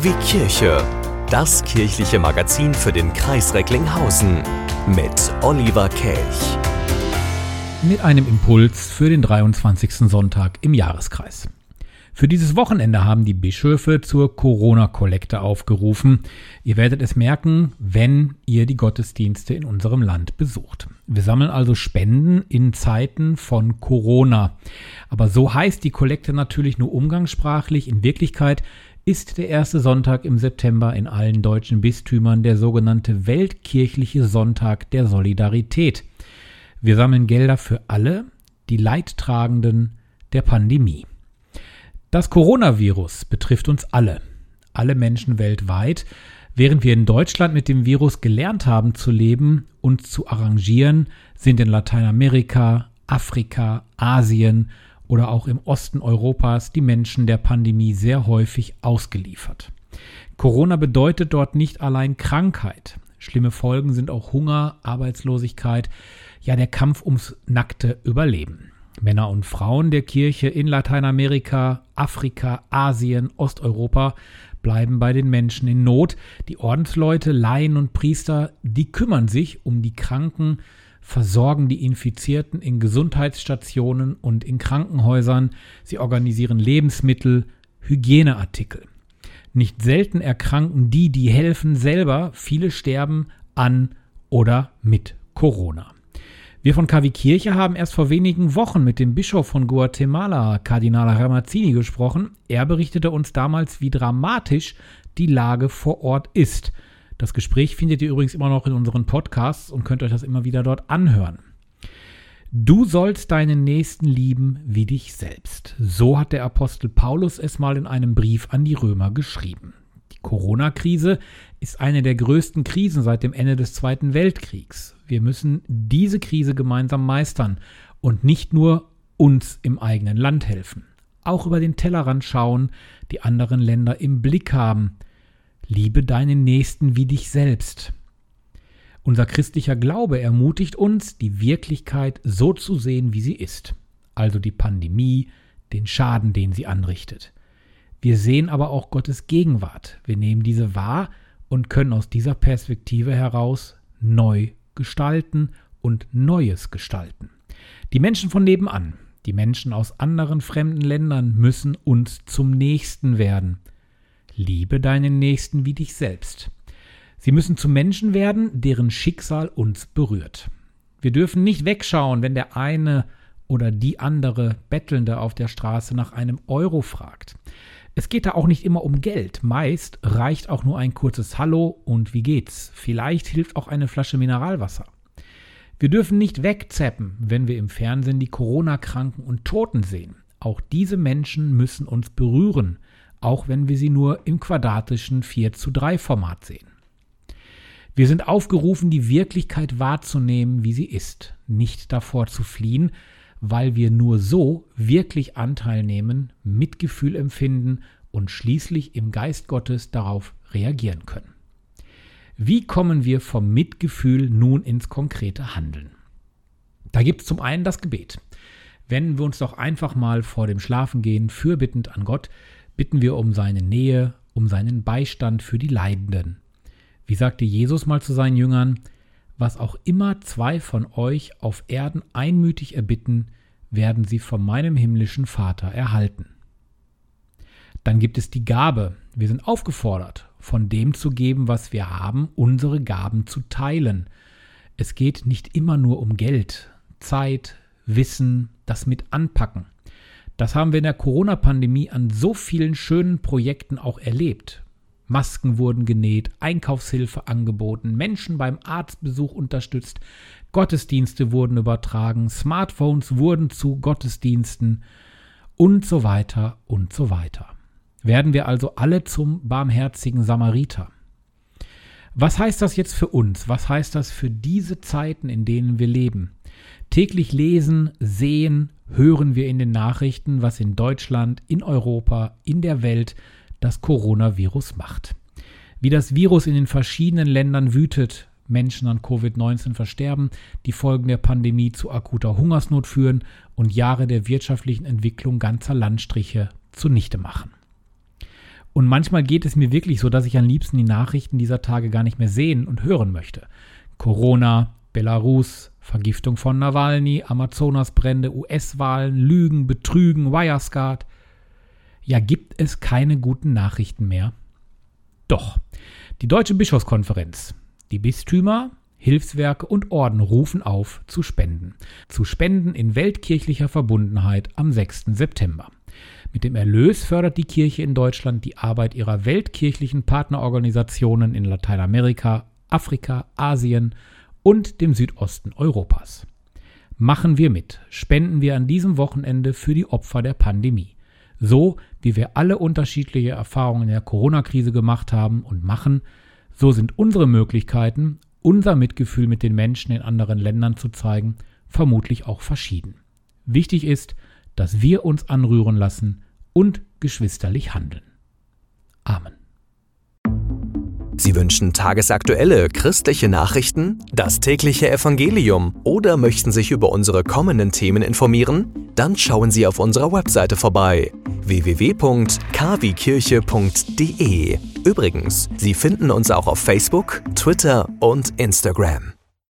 Wie Kirche. Das kirchliche Magazin für den Kreis Recklinghausen mit Oliver Kelch. Mit einem Impuls für den 23. Sonntag im Jahreskreis. Für dieses Wochenende haben die Bischöfe zur Corona-Kollekte aufgerufen. Ihr werdet es merken, wenn ihr die Gottesdienste in unserem Land besucht. Wir sammeln also Spenden in Zeiten von Corona. Aber so heißt die Kollekte natürlich nur umgangssprachlich. In Wirklichkeit ist der erste Sonntag im September in allen deutschen Bistümern der sogenannte Weltkirchliche Sonntag der Solidarität. Wir sammeln Gelder für alle, die Leidtragenden der Pandemie. Das Coronavirus betrifft uns alle, alle Menschen weltweit. Während wir in Deutschland mit dem Virus gelernt haben zu leben und zu arrangieren, sind in Lateinamerika, Afrika, Asien oder auch im Osten Europas die Menschen der Pandemie sehr häufig ausgeliefert. Corona bedeutet dort nicht allein Krankheit. Schlimme Folgen sind auch Hunger, Arbeitslosigkeit, ja der Kampf ums nackte Überleben. Männer und Frauen der Kirche in Lateinamerika, Afrika, Asien, Osteuropa bleiben bei den Menschen in Not. Die Ordensleute, Laien und Priester, die kümmern sich um die Kranken, versorgen die Infizierten in Gesundheitsstationen und in Krankenhäusern. Sie organisieren Lebensmittel, Hygieneartikel. Nicht selten erkranken die, die helfen, selber. Viele sterben an oder mit Corona. Wir von KW Kirche haben erst vor wenigen Wochen mit dem Bischof von Guatemala, Kardinal Ramazzini, gesprochen. Er berichtete uns damals, wie dramatisch die Lage vor Ort ist. Das Gespräch findet ihr übrigens immer noch in unseren Podcasts und könnt euch das immer wieder dort anhören. Du sollst deinen Nächsten lieben wie dich selbst. So hat der Apostel Paulus es mal in einem Brief an die Römer geschrieben. Die Corona-Krise ist eine der größten Krisen seit dem Ende des Zweiten Weltkriegs. Wir müssen diese Krise gemeinsam meistern und nicht nur uns im eigenen Land helfen. Auch über den Tellerrand schauen, die anderen Länder im Blick haben. Liebe deinen Nächsten wie dich selbst. Unser christlicher Glaube ermutigt uns, die Wirklichkeit so zu sehen, wie sie ist. Also die Pandemie, den Schaden, den sie anrichtet. Wir sehen aber auch Gottes Gegenwart. Wir nehmen diese wahr und können aus dieser Perspektive heraus neu gestalten und Neues gestalten. Die Menschen von nebenan, die Menschen aus anderen fremden Ländern müssen uns zum Nächsten werden. Liebe deinen Nächsten wie dich selbst. Sie müssen zu Menschen werden, deren Schicksal uns berührt. Wir dürfen nicht wegschauen, wenn der eine oder die andere Bettelnde auf der Straße nach einem Euro fragt. Es geht da auch nicht immer um Geld. Meist reicht auch nur ein kurzes Hallo und wie geht's. Vielleicht hilft auch eine Flasche Mineralwasser. Wir dürfen nicht wegzeppen, wenn wir im Fernsehen die Corona-Kranken und Toten sehen. Auch diese Menschen müssen uns berühren, auch wenn wir sie nur im quadratischen 4 zu 3 Format sehen. Wir sind aufgerufen, die Wirklichkeit wahrzunehmen, wie sie ist, nicht davor zu fliehen, weil wir nur so wirklich Anteil nehmen, Mitgefühl empfinden und schließlich im Geist Gottes darauf reagieren können. Wie kommen wir vom Mitgefühl nun ins konkrete Handeln? Da gibt es zum einen das Gebet. Wenden wir uns doch einfach mal vor dem Schlafengehen fürbittend an Gott, bitten wir um seine Nähe, um seinen Beistand für die Leidenden. Wie sagte Jesus mal zu seinen Jüngern, was auch immer zwei von euch auf Erden einmütig erbitten, werden sie von meinem himmlischen Vater erhalten. Dann gibt es die Gabe. Wir sind aufgefordert, von dem zu geben, was wir haben, unsere Gaben zu teilen. Es geht nicht immer nur um Geld, Zeit, Wissen, das mit anpacken. Das haben wir in der Corona-Pandemie an so vielen schönen Projekten auch erlebt. Masken wurden genäht, Einkaufshilfe angeboten, Menschen beim Arztbesuch unterstützt, Gottesdienste wurden übertragen, Smartphones wurden zu Gottesdiensten und so weiter und so weiter. Werden wir also alle zum barmherzigen Samariter. Was heißt das jetzt für uns? Was heißt das für diese Zeiten, in denen wir leben? Täglich lesen, sehen, hören wir in den Nachrichten, was in Deutschland, in Europa, in der Welt das Coronavirus macht. Wie das Virus in den verschiedenen Ländern wütet, Menschen an Covid-19 versterben, die Folgen der Pandemie zu akuter Hungersnot führen und Jahre der wirtschaftlichen Entwicklung ganzer Landstriche zunichte machen. Und manchmal geht es mir wirklich so, dass ich am liebsten die Nachrichten dieser Tage gar nicht mehr sehen und hören möchte. Corona, Belarus, Vergiftung von Nawalny, Amazonasbrände, US-Wahlen, Lügen, Betrügen, Wirescard. Ja, gibt es keine guten Nachrichten mehr? Doch. Die Deutsche Bischofskonferenz, die Bistümer, Hilfswerke und Orden rufen auf zu spenden. Zu spenden in weltkirchlicher Verbundenheit am 6. September. Mit dem Erlös fördert die Kirche in Deutschland die Arbeit ihrer weltkirchlichen Partnerorganisationen in Lateinamerika, Afrika, Asien und dem Südosten Europas. Machen wir mit, spenden wir an diesem Wochenende für die Opfer der Pandemie. So wie wir alle unterschiedliche Erfahrungen in der Corona-Krise gemacht haben und machen, so sind unsere Möglichkeiten, unser Mitgefühl mit den Menschen in anderen Ländern zu zeigen, vermutlich auch verschieden. Wichtig ist, dass wir uns anrühren lassen und geschwisterlich handeln. Amen. Sie wünschen tagesaktuelle christliche Nachrichten, das tägliche Evangelium oder möchten sich über unsere kommenden Themen informieren? Dann schauen Sie auf unserer Webseite vorbei www.kwkirche.de. Übrigens, Sie finden uns auch auf Facebook, Twitter und Instagram.